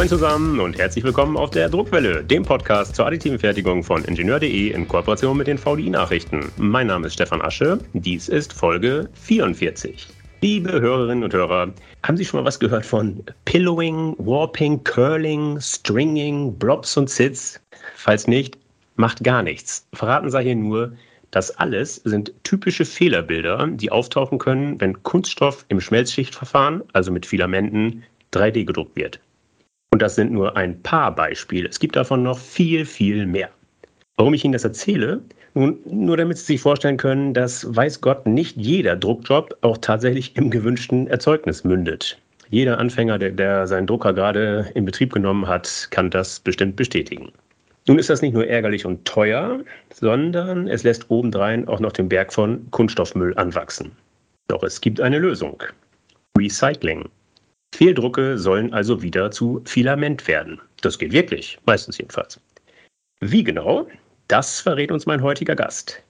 Moin zusammen und herzlich willkommen auf der Druckwelle, dem Podcast zur additiven Fertigung von Ingenieur.de in Kooperation mit den VDI-Nachrichten. Mein Name ist Stefan Asche, dies ist Folge 44. Liebe Hörerinnen und Hörer, haben Sie schon mal was gehört von Pillowing, Warping, Curling, Stringing, Blobs und Sits? Falls nicht, macht gar nichts. Verraten sei hier nur, das alles sind typische Fehlerbilder, die auftauchen können, wenn Kunststoff im Schmelzschichtverfahren, also mit Filamenten, 3D gedruckt wird. Und das sind nur ein paar Beispiele. Es gibt davon noch viel, viel mehr. Warum ich Ihnen das erzähle? Nun, nur damit Sie sich vorstellen können, dass, weiß Gott, nicht jeder Druckjob auch tatsächlich im gewünschten Erzeugnis mündet. Jeder Anfänger, der, der seinen Drucker gerade in Betrieb genommen hat, kann das bestimmt bestätigen. Nun ist das nicht nur ärgerlich und teuer, sondern es lässt obendrein auch noch den Berg von Kunststoffmüll anwachsen. Doch es gibt eine Lösung. Recycling. Fehldrucke sollen also wieder zu Filament werden. Das geht wirklich, meistens jedenfalls. Wie genau? Das verrät uns mein heutiger Gast.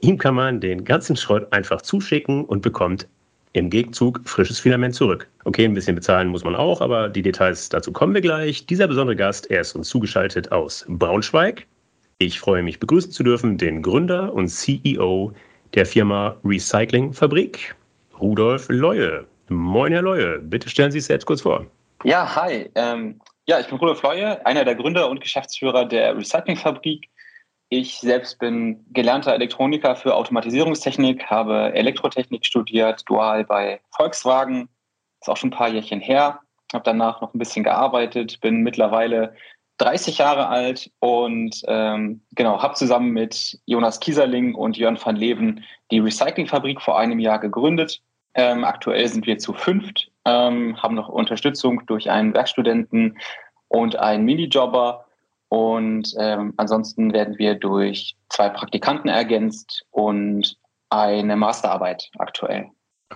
Ihm kann man den ganzen Schrott einfach zuschicken und bekommt im Gegenzug frisches Filament zurück. Okay, ein bisschen bezahlen muss man auch, aber die Details dazu kommen wir gleich. Dieser besondere Gast, er ist uns zugeschaltet aus Braunschweig. Ich freue mich begrüßen zu dürfen den Gründer und CEO der Firma Recycling Fabrik, Rudolf Leue. Moin, Herr Leue. Bitte stellen Sie sich selbst kurz vor. Ja, hi. Ähm, ja, ich bin Rudolf Leue, einer der Gründer und Geschäftsführer der Recyclingfabrik. Ich selbst bin gelernter Elektroniker für Automatisierungstechnik, habe Elektrotechnik studiert, dual bei Volkswagen. Ist auch schon ein paar Jährchen her. Habe danach noch ein bisschen gearbeitet, bin mittlerweile 30 Jahre alt und ähm, genau, habe zusammen mit Jonas Kieserling und Jörn van Leven die Recyclingfabrik vor einem Jahr gegründet ähm, aktuell sind wir zu fünft, ähm, haben noch Unterstützung durch einen Werkstudenten und einen Minijobber. Und ähm, ansonsten werden wir durch zwei Praktikanten ergänzt und eine Masterarbeit aktuell.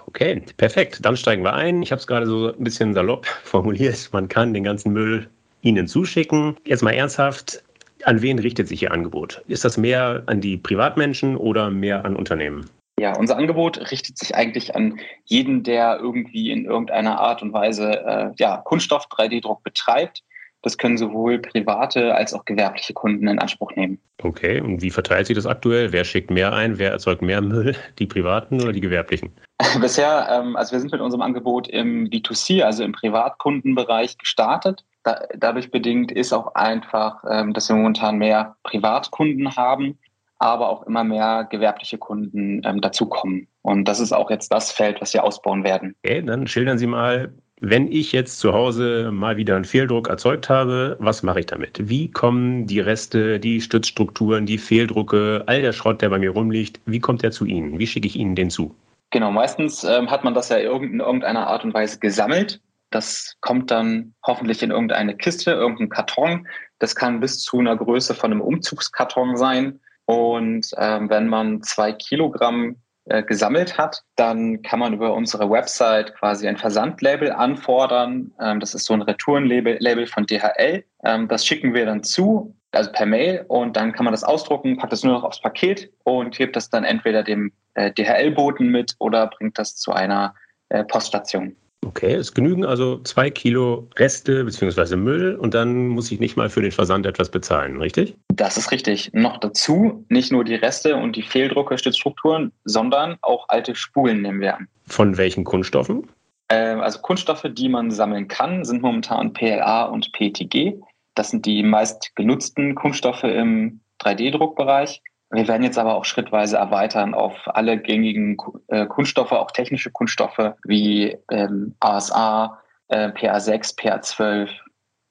Okay, perfekt. Dann steigen wir ein. Ich habe es gerade so ein bisschen salopp formuliert. Man kann den ganzen Müll Ihnen zuschicken. Jetzt mal ernsthaft. An wen richtet sich Ihr Angebot? Ist das mehr an die Privatmenschen oder mehr an Unternehmen? Ja, unser Angebot richtet sich eigentlich an jeden, der irgendwie in irgendeiner Art und Weise äh, ja, Kunststoff 3D-Druck betreibt. Das können sowohl private als auch gewerbliche Kunden in Anspruch nehmen. Okay, und wie verteilt sich das aktuell? Wer schickt mehr ein? Wer erzeugt mehr Müll? Die privaten oder die gewerblichen? Bisher, ähm, also wir sind mit unserem Angebot im B2C, also im Privatkundenbereich gestartet. Da, dadurch bedingt ist auch einfach, ähm, dass wir momentan mehr Privatkunden haben aber auch immer mehr gewerbliche Kunden ähm, dazukommen. Und das ist auch jetzt das Feld, was wir ausbauen werden. Okay, dann schildern Sie mal, wenn ich jetzt zu Hause mal wieder einen Fehldruck erzeugt habe, was mache ich damit? Wie kommen die Reste, die Stützstrukturen, die Fehldrucke, all der Schrott, der bei mir rumliegt, wie kommt der zu Ihnen? Wie schicke ich Ihnen den zu? Genau, meistens ähm, hat man das ja in irgendeiner Art und Weise gesammelt. Das kommt dann hoffentlich in irgendeine Kiste, irgendeinen Karton. Das kann bis zu einer Größe von einem Umzugskarton sein. Und ähm, wenn man zwei Kilogramm äh, gesammelt hat, dann kann man über unsere Website quasi ein Versandlabel anfordern. Ähm, das ist so ein Retourenlabel Label von DHL. Ähm, das schicken wir dann zu, also per Mail, und dann kann man das ausdrucken, packt das nur noch aufs Paket und gibt das dann entweder dem äh, DHL-Boten mit oder bringt das zu einer äh, Poststation. Okay, es genügen also zwei Kilo Reste bzw. Müll und dann muss ich nicht mal für den Versand etwas bezahlen, richtig? Das ist richtig. Noch dazu nicht nur die Reste und die Fehldrucke, Stützstrukturen, sondern auch alte Spulen nehmen wir an. Von welchen Kunststoffen? Ähm, also Kunststoffe, die man sammeln kann, sind momentan PLA und PETG. Das sind die meist genutzten Kunststoffe im 3D-Druckbereich. Wir werden jetzt aber auch schrittweise erweitern auf alle gängigen äh, Kunststoffe, auch technische Kunststoffe wie ähm, ASA, äh, PA6, PA12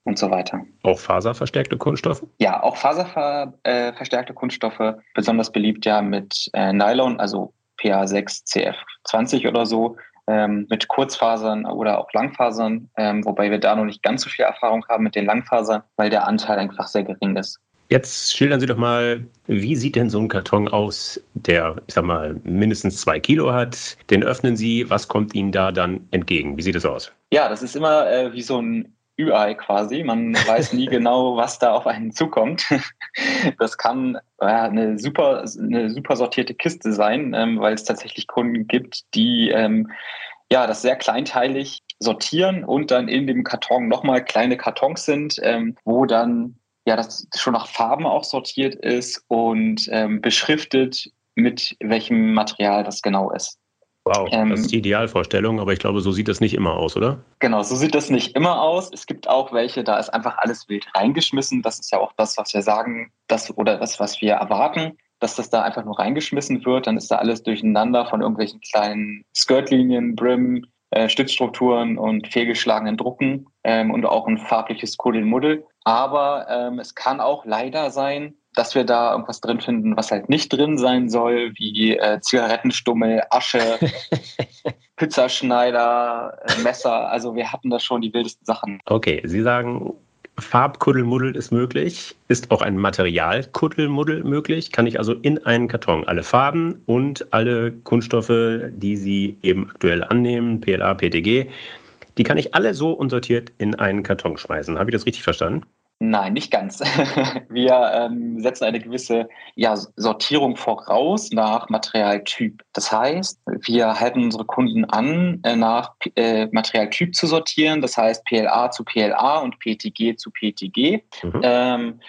und so weiter. Auch faserverstärkte Kunststoffe? Ja, auch faserverstärkte äh, Kunststoffe, besonders beliebt ja mit äh, Nylon, also PA6, CF20 oder so, ähm, mit Kurzfasern oder auch Langfasern, ähm, wobei wir da noch nicht ganz so viel Erfahrung haben mit den Langfasern, weil der Anteil einfach sehr gering ist. Jetzt schildern Sie doch mal, wie sieht denn so ein Karton aus, der, ich sag mal, mindestens zwei Kilo hat? Den öffnen Sie, was kommt Ihnen da dann entgegen? Wie sieht es aus? Ja, das ist immer äh, wie so ein Ü-Ei quasi. Man weiß nie genau, was da auf einen zukommt. Das kann äh, eine, super, eine super sortierte Kiste sein, ähm, weil es tatsächlich Kunden gibt, die ähm, ja, das sehr kleinteilig sortieren und dann in dem Karton nochmal kleine Kartons sind, ähm, wo dann ja das schon nach Farben auch sortiert ist und ähm, beschriftet, mit welchem Material das genau ist. Wow, ähm, das ist die Idealvorstellung, aber ich glaube, so sieht das nicht immer aus, oder? Genau, so sieht das nicht immer aus. Es gibt auch welche, da ist einfach alles wild reingeschmissen. Das ist ja auch das, was wir sagen, das oder das, was wir erwarten, dass das da einfach nur reingeschmissen wird. Dann ist da alles durcheinander von irgendwelchen kleinen Skirtlinien, Brim, äh, Stützstrukturen und fehlgeschlagenen Drucken ähm, und auch ein farbliches Kuddelmuddel. Aber ähm, es kann auch leider sein, dass wir da irgendwas drin finden, was halt nicht drin sein soll, wie äh, Zigarettenstummel, Asche, Pizzaschneider, äh, Messer. Also wir hatten da schon die wildesten Sachen. Okay, Sie sagen, Farbkuddelmuddel ist möglich. Ist auch ein Materialkuddelmuddel möglich? Kann ich also in einen Karton alle Farben und alle Kunststoffe, die Sie eben aktuell annehmen, PLA, PTG, die kann ich alle so unsortiert in einen Karton schmeißen. Habe ich das richtig verstanden? Nein, nicht ganz. Wir ähm, setzen eine gewisse ja, Sortierung voraus nach Materialtyp. Das heißt, wir halten unsere Kunden an, äh, nach äh, Materialtyp zu sortieren. Das heißt PLA zu PLA und PTG zu PTG. Mhm. Ähm,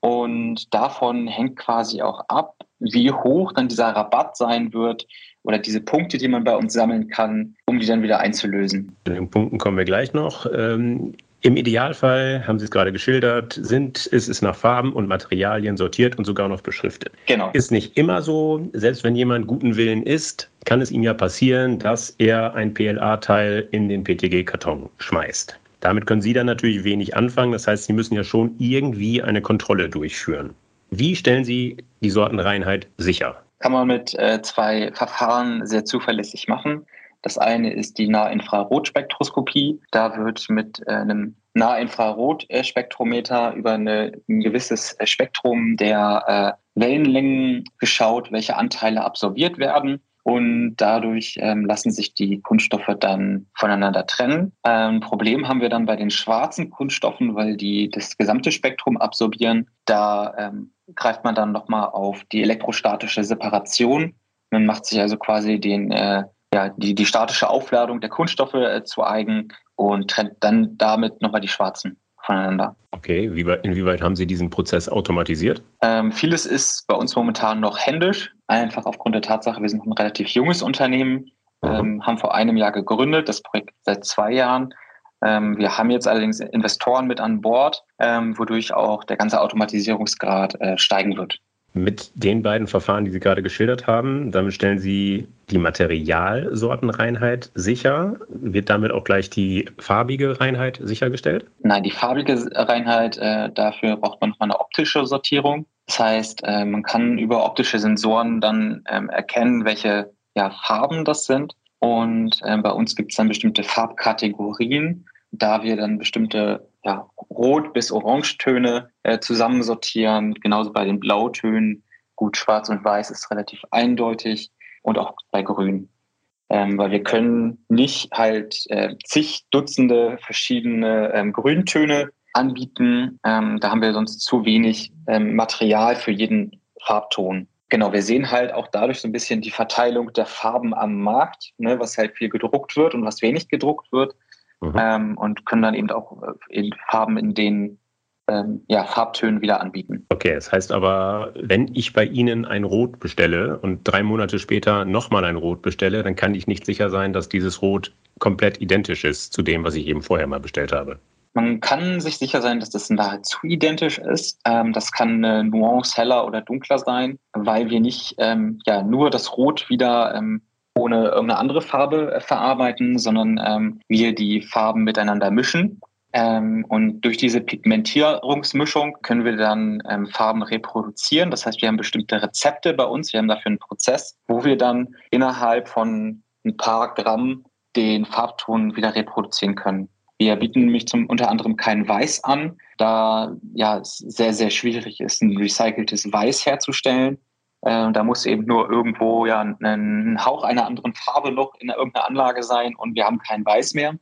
und davon hängt quasi auch ab, wie hoch dann dieser Rabatt sein wird oder diese Punkte, die man bei uns sammeln kann, um die dann wieder einzulösen. Zu den Punkten kommen wir gleich noch. Ähm im Idealfall, haben Sie es gerade geschildert, sind, ist es nach Farben und Materialien sortiert und sogar noch beschriftet. Genau. Ist nicht immer so. Selbst wenn jemand guten Willen ist, kann es ihm ja passieren, dass er ein PLA-Teil in den PTG-Karton schmeißt. Damit können Sie dann natürlich wenig anfangen. Das heißt, Sie müssen ja schon irgendwie eine Kontrolle durchführen. Wie stellen Sie die Sortenreinheit sicher? Kann man mit äh, zwei Verfahren sehr zuverlässig machen. Das eine ist die Nahinfrarotspektroskopie. Da wird mit äh, einem Nahinfrarotspektrometer über eine, ein gewisses Spektrum der äh, Wellenlängen geschaut, welche Anteile absorbiert werden. Und dadurch ähm, lassen sich die Kunststoffe dann voneinander trennen. Ein ähm, Problem haben wir dann bei den schwarzen Kunststoffen, weil die das gesamte Spektrum absorbieren. Da ähm, greift man dann nochmal auf die elektrostatische Separation. Man macht sich also quasi den äh, ja, die, die statische Aufladung der Kunststoffe äh, zu eigen und trennt dann damit nochmal die schwarzen voneinander. Okay, wie, inwieweit haben Sie diesen Prozess automatisiert? Ähm, vieles ist bei uns momentan noch händisch, einfach aufgrund der Tatsache, wir sind ein relativ junges Unternehmen, ähm, haben vor einem Jahr gegründet, das Projekt seit zwei Jahren. Ähm, wir haben jetzt allerdings Investoren mit an Bord, ähm, wodurch auch der ganze Automatisierungsgrad äh, steigen wird. Mit den beiden Verfahren, die Sie gerade geschildert haben, damit stellen Sie die Materialsortenreinheit sicher. Wird damit auch gleich die farbige Reinheit sichergestellt? Nein, die farbige Reinheit, äh, dafür braucht man nochmal eine optische Sortierung. Das heißt, äh, man kann über optische Sensoren dann ähm, erkennen, welche ja, Farben das sind. Und äh, bei uns gibt es dann bestimmte Farbkategorien, da wir dann bestimmte ja, Rot- bis Orangetöne äh, zusammensortieren. Genauso bei den Blautönen. Gut, Schwarz und Weiß ist relativ eindeutig und auch bei Grün. Ähm, weil wir können nicht halt äh, zig Dutzende verschiedene ähm, Grüntöne anbieten. Ähm, da haben wir sonst zu wenig ähm, Material für jeden Farbton. Genau, wir sehen halt auch dadurch so ein bisschen die Verteilung der Farben am Markt, ne, was halt viel gedruckt wird und was wenig gedruckt wird mhm. ähm, und können dann eben auch äh, in Farben in den ähm, ja, Farbtönen wieder anbieten. Okay, das heißt aber, wenn ich bei Ihnen ein Rot bestelle und drei Monate später nochmal ein Rot bestelle, dann kann ich nicht sicher sein, dass dieses Rot komplett identisch ist zu dem, was ich eben vorher mal bestellt habe. Man kann sich sicher sein, dass das nahezu identisch ist. Ähm, das kann eine Nuance heller oder dunkler sein, weil wir nicht ähm, ja, nur das Rot wieder ähm, ohne irgendeine andere Farbe äh, verarbeiten, sondern ähm, wir die Farben miteinander mischen. Ähm, und durch diese Pigmentierungsmischung können wir dann ähm, Farben reproduzieren. Das heißt, wir haben bestimmte Rezepte bei uns, wir haben dafür einen Prozess, wo wir dann innerhalb von ein paar Gramm den Farbton wieder reproduzieren können. Wir bieten nämlich zum unter anderem kein Weiß an, da ja es sehr, sehr schwierig ist, ein recyceltes Weiß herzustellen. Äh, da muss eben nur irgendwo ja ein Hauch einer anderen Farbe noch in irgendeiner Anlage sein und wir haben kein Weiß mehr.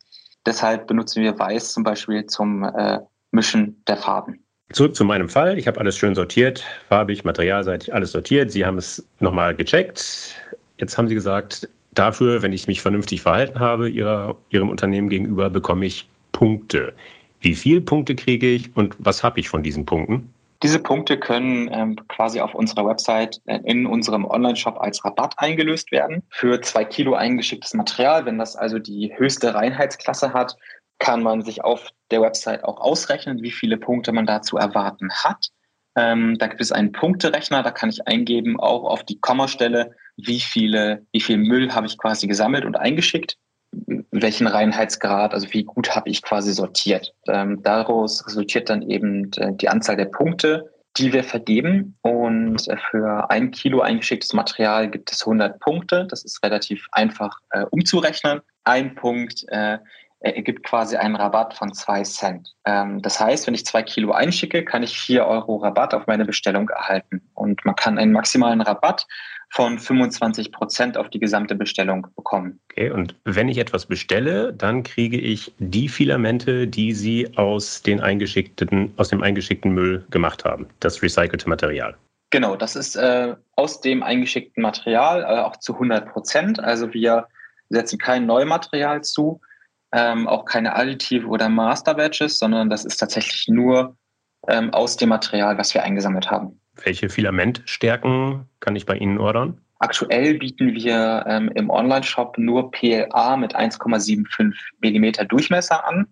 Deshalb benutzen wir Weiß zum Beispiel zum äh, Mischen der Farben. Zurück zu meinem Fall. Ich habe alles schön sortiert, farbig, materialseitig, alles sortiert. Sie haben es nochmal gecheckt. Jetzt haben Sie gesagt, dafür, wenn ich mich vernünftig verhalten habe, ihrer, Ihrem Unternehmen gegenüber, bekomme ich Punkte. Wie viele Punkte kriege ich und was habe ich von diesen Punkten? Diese Punkte können ähm, quasi auf unserer Website äh, in unserem Online-Shop als Rabatt eingelöst werden für zwei Kilo eingeschicktes Material. Wenn das also die höchste Reinheitsklasse hat, kann man sich auf der Website auch ausrechnen, wie viele Punkte man da zu erwarten hat. Ähm, da gibt es einen Punkterechner, da kann ich eingeben, auch auf die Kommastelle, wie viele, wie viel Müll habe ich quasi gesammelt und eingeschickt, welchen Reinheitsgrad, also wie gut habe ich quasi sortiert. Ähm, daraus resultiert dann eben äh, die Anzahl der Punkte, die wir vergeben. Und äh, für ein Kilo eingeschicktes Material gibt es 100 Punkte. Das ist relativ einfach äh, umzurechnen. Ein Punkt äh, ergibt quasi einen Rabatt von zwei Cent. Ähm, das heißt, wenn ich zwei Kilo einschicke, kann ich vier Euro Rabatt auf meine Bestellung erhalten. Und man kann einen maximalen Rabatt von 25 Prozent auf die gesamte Bestellung bekommen. Okay, und wenn ich etwas bestelle, dann kriege ich die Filamente, die Sie aus, den eingeschickten, aus dem eingeschickten Müll gemacht haben, das recycelte Material. Genau, das ist äh, aus dem eingeschickten Material äh, auch zu 100 Prozent. Also wir setzen kein Neumaterial zu, ähm, auch keine Additive oder Master Batches, sondern das ist tatsächlich nur ähm, aus dem Material, was wir eingesammelt haben. Welche Filamentstärken kann ich bei Ihnen ordern? Aktuell bieten wir ähm, im Online-Shop nur PLA mit 1,75 Millimeter Durchmesser an.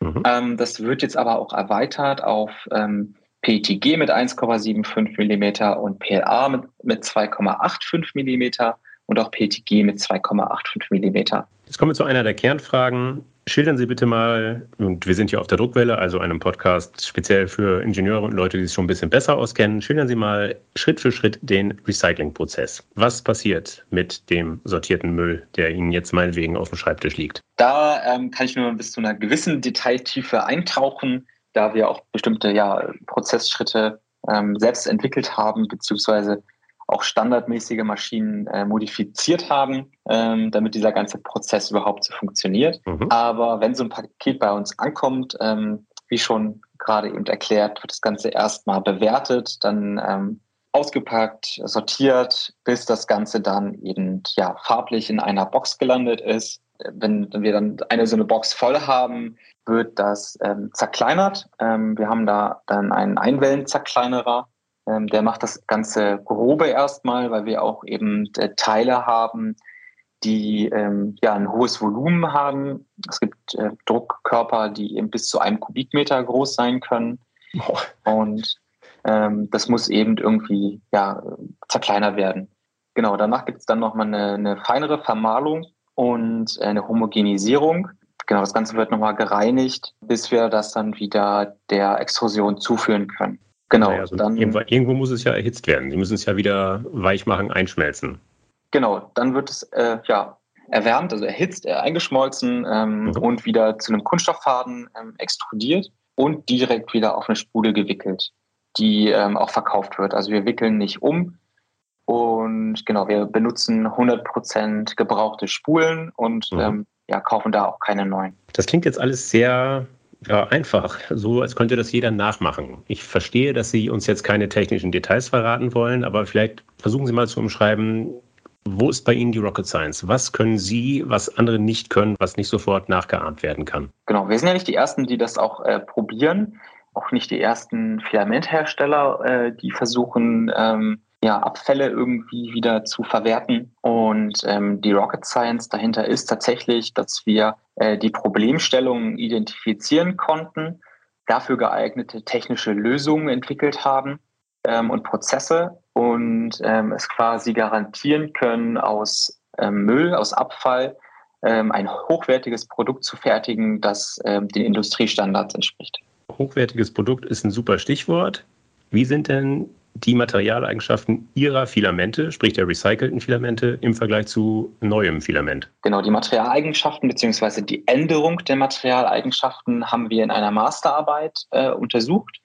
Mhm. Ähm, das wird jetzt aber auch erweitert auf ähm, PETG mit 1,75 Millimeter und PLA mit, mit 2,85 Millimeter und auch PETG mit 2,85 Millimeter. Jetzt kommen wir zu einer der Kernfragen. Schildern Sie bitte mal, und wir sind hier auf der Druckwelle, also einem Podcast speziell für Ingenieure und Leute, die sich schon ein bisschen besser auskennen. Schildern Sie mal Schritt für Schritt den Recyclingprozess. Was passiert mit dem sortierten Müll, der Ihnen jetzt meinetwegen auf dem Schreibtisch liegt? Da ähm, kann ich nur bis zu einer gewissen Detailtiefe eintauchen, da wir auch bestimmte ja, Prozessschritte ähm, selbst entwickelt haben, beziehungsweise auch standardmäßige Maschinen äh, modifiziert haben, ähm, damit dieser ganze Prozess überhaupt so funktioniert. Mhm. Aber wenn so ein Paket bei uns ankommt, ähm, wie schon gerade eben erklärt, wird das Ganze erstmal bewertet, dann ähm, ausgepackt, sortiert, bis das Ganze dann eben ja farblich in einer Box gelandet ist. Wenn wir dann eine so eine Box voll haben, wird das ähm, zerkleinert. Ähm, wir haben da dann einen Einwellenzerkleinerer, ähm, der macht das ganze Grobe erstmal, weil wir auch eben äh, Teile haben, die ähm, ja ein hohes Volumen haben. Es gibt äh, Druckkörper, die eben bis zu einem Kubikmeter groß sein können. Oh. Und ähm, das muss eben irgendwie ja zerkleinert werden. Genau, danach gibt es dann nochmal eine, eine feinere Vermahlung und eine Homogenisierung. Genau, das Ganze wird nochmal gereinigt, bis wir das dann wieder der Extrusion zuführen können. Genau. Naja, also dann, irgendwo, muss es ja erhitzt werden. Sie müssen es ja wieder weich machen, einschmelzen. Genau, dann wird es äh, ja erwärmt, also erhitzt, äh, eingeschmolzen ähm, mhm. und wieder zu einem Kunststofffaden ähm, extrudiert und direkt wieder auf eine Spule gewickelt, die ähm, auch verkauft wird. Also wir wickeln nicht um und genau, wir benutzen 100% gebrauchte Spulen und mhm. Ähm, ja, kaufen da auch keine neuen. Das klingt jetzt alles sehr ja, einfach. So, als könnte das jeder nachmachen. Ich verstehe, dass Sie uns jetzt keine technischen Details verraten wollen, aber vielleicht versuchen Sie mal zu umschreiben, wo ist bei Ihnen die Rocket Science? Was können Sie, was andere nicht können, was nicht sofort nachgeahmt werden kann? Genau, wir sind ja nicht die Ersten, die das auch äh, probieren, auch nicht die ersten Filamenthersteller, äh, die versuchen, ähm, ja, Abfälle irgendwie wieder zu verwerten. Und ähm, die Rocket Science dahinter ist tatsächlich, dass wir äh, die Problemstellungen identifizieren konnten, dafür geeignete technische Lösungen entwickelt haben ähm, und Prozesse und ähm, es quasi garantieren können, aus ähm, Müll, aus Abfall ähm, ein hochwertiges Produkt zu fertigen, das ähm, den Industriestandards entspricht. Hochwertiges Produkt ist ein super Stichwort. Wie sind denn die Materialeigenschaften ihrer Filamente, sprich der recycelten Filamente, im Vergleich zu neuem Filament? Genau, die Materialeigenschaften bzw. die Änderung der Materialeigenschaften haben wir in einer Masterarbeit äh, untersucht.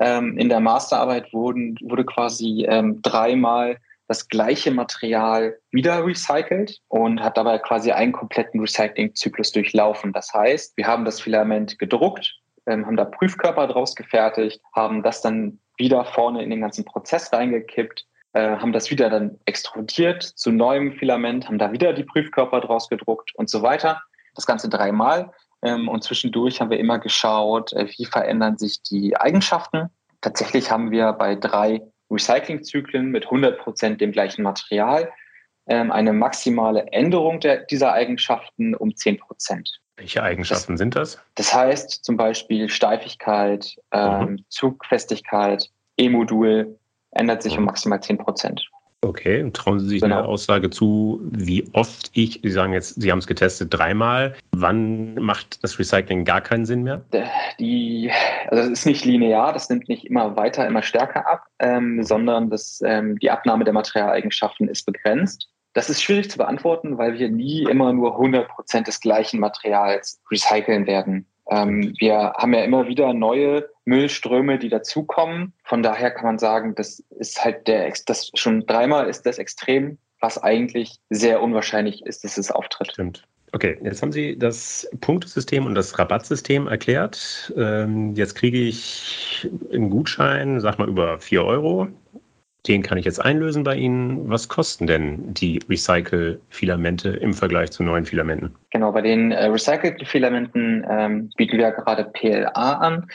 Ähm, in der Masterarbeit wurden, wurde quasi ähm, dreimal das gleiche Material wieder recycelt und hat dabei quasi einen kompletten Recyclingzyklus durchlaufen. Das heißt, wir haben das Filament gedruckt, ähm, haben da Prüfkörper draus gefertigt, haben das dann wieder vorne in den ganzen Prozess reingekippt äh, haben das wieder dann extrudiert zu neuem Filament, haben da wieder die Prüfkörper draus gedruckt und so weiter. Das Ganze dreimal. Ähm, und zwischendurch haben wir immer geschaut, äh, wie verändern sich die Eigenschaften. Tatsächlich haben wir bei drei Recyclingzyklen mit 100 Prozent dem gleichen Material ähm, eine maximale Änderung der, dieser Eigenschaften um 10 Prozent. Welche Eigenschaften das, sind das? Das heißt zum Beispiel Steifigkeit, ähm, mhm. Zugfestigkeit, E-Modul ändert sich mhm. um maximal 10 Prozent. Okay, trauen Sie sich genau. eine Aussage zu, wie oft ich, Sie sagen jetzt, Sie haben es getestet dreimal. Wann macht das Recycling gar keinen Sinn mehr? Die, also das ist nicht linear, das nimmt nicht immer weiter, immer stärker ab, ähm, sondern das, ähm, die Abnahme der Materialeigenschaften ist begrenzt. Das ist schwierig zu beantworten, weil wir nie immer nur 100 Prozent des gleichen Materials recyceln werden. Ähm, wir haben ja immer wieder neue Müllströme, die dazukommen. Von daher kann man sagen, das ist halt der, das schon dreimal ist das extrem, was eigentlich sehr unwahrscheinlich ist, dass es auftritt. Stimmt. Okay, jetzt haben Sie das Punktesystem und das Rabattsystem erklärt. Ähm, jetzt kriege ich einen Gutschein, sag mal über 4 Euro den kann ich jetzt einlösen bei Ihnen. Was kosten denn die Recycle-Filamente im Vergleich zu neuen Filamenten? Genau, bei den äh, Recycle-Filamenten ähm, bieten wir gerade PLA an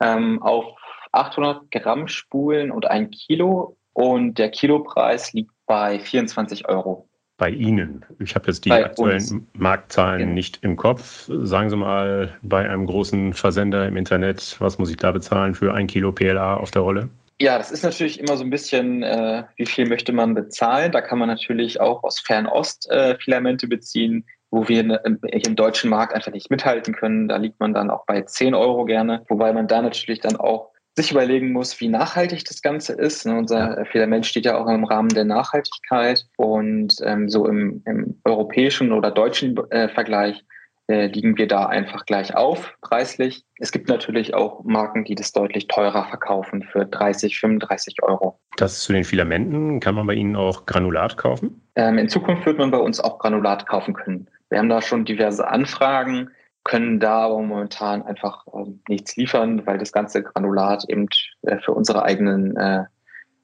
ähm, auf 800 Gramm Spulen und ein Kilo und der Kilopreis liegt bei 24 Euro. Bei Ihnen. Ich habe jetzt die bei aktuellen uns. Marktzahlen genau. nicht im Kopf. Sagen Sie mal, bei einem großen Versender im Internet, was muss ich da bezahlen für ein Kilo PLA auf der Rolle? Ja, das ist natürlich immer so ein bisschen, äh, wie viel möchte man bezahlen. Da kann man natürlich auch aus Fernost äh, Filamente beziehen, wo wir ne, im, im deutschen Markt einfach nicht mithalten können. Da liegt man dann auch bei 10 Euro gerne, wobei man da natürlich dann auch sich überlegen muss, wie nachhaltig das Ganze ist. Ne, unser Filament steht ja auch im Rahmen der Nachhaltigkeit und ähm, so im, im europäischen oder deutschen äh, Vergleich äh, liegen wir da einfach gleich auf preislich. Es gibt natürlich auch Marken, die das deutlich teurer verkaufen für 30, 35 Euro. Das zu den Filamenten. Kann man bei Ihnen auch Granulat kaufen? Ähm, in Zukunft wird man bei uns auch Granulat kaufen können. Wir haben da schon diverse Anfragen, können da aber momentan einfach äh, nichts liefern, weil das ganze Granulat eben äh, für unsere eigenen äh,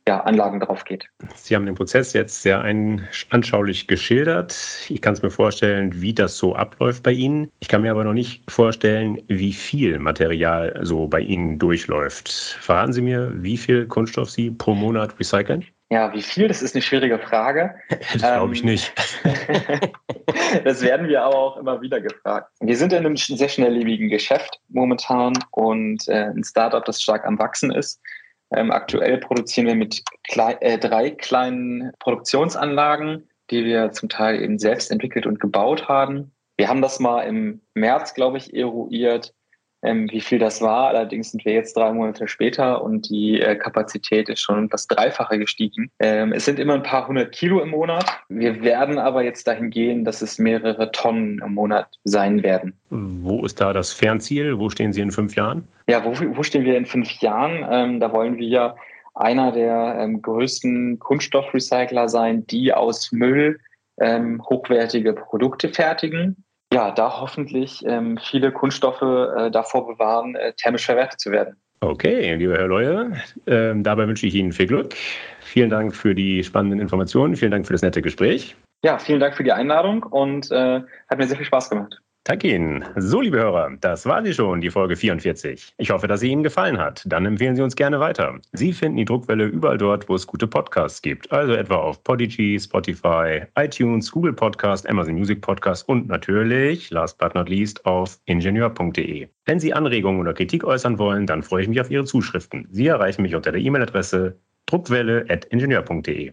ja, Anlagen drauf geht. Sie haben den Prozess jetzt sehr anschaulich geschildert. Ich kann es mir vorstellen, wie das so abläuft bei Ihnen. Ich kann mir aber noch nicht vorstellen, wie viel Material so bei Ihnen durchläuft. Verraten Sie mir, wie viel Kunststoff Sie pro Monat recyceln? Ja, wie viel? Das ist eine schwierige Frage. Das glaube ich ähm, nicht. das werden wir aber auch immer wieder gefragt. Wir sind in einem sehr schnelllebigen Geschäft momentan und äh, ein Startup, das stark am Wachsen ist. Ähm, aktuell produzieren wir mit klei äh, drei kleinen Produktionsanlagen, die wir zum Teil eben selbst entwickelt und gebaut haben. Wir haben das mal im März, glaube ich, eruiert, ähm, wie viel das war. Allerdings sind wir jetzt drei Monate später und die äh, Kapazität ist schon das Dreifache gestiegen. Ähm, es sind immer ein paar hundert Kilo im Monat. Wir werden aber jetzt dahin gehen, dass es mehrere Tonnen im Monat sein werden. Wo ist da das Fernziel? Wo stehen Sie in fünf Jahren? Ja, wo, wo stehen wir in fünf Jahren? Ähm, da wollen wir einer der ähm, größten Kunststoffrecycler sein, die aus Müll ähm, hochwertige Produkte fertigen ja, da hoffentlich ähm, viele Kunststoffe äh, davor bewahren, äh, thermisch verwertet zu werden. Okay, lieber Herr Leue, äh, dabei wünsche ich Ihnen viel Glück. Vielen Dank für die spannenden Informationen. Vielen Dank für das nette Gespräch. Ja, vielen Dank für die Einladung und äh, hat mir sehr viel Spaß gemacht. Danke Ihnen. So, liebe Hörer, das war sie schon, die Folge 44. Ich hoffe, dass sie Ihnen gefallen hat. Dann empfehlen Sie uns gerne weiter. Sie finden die Druckwelle überall dort, wo es gute Podcasts gibt. Also etwa auf Podigy, Spotify, iTunes, Google Podcast, Amazon Music Podcast und natürlich, last but not least, auf ingenieur.de. Wenn Sie Anregungen oder Kritik äußern wollen, dann freue ich mich auf Ihre Zuschriften. Sie erreichen mich unter der E-Mail-Adresse druckwelle.ingenieur.de.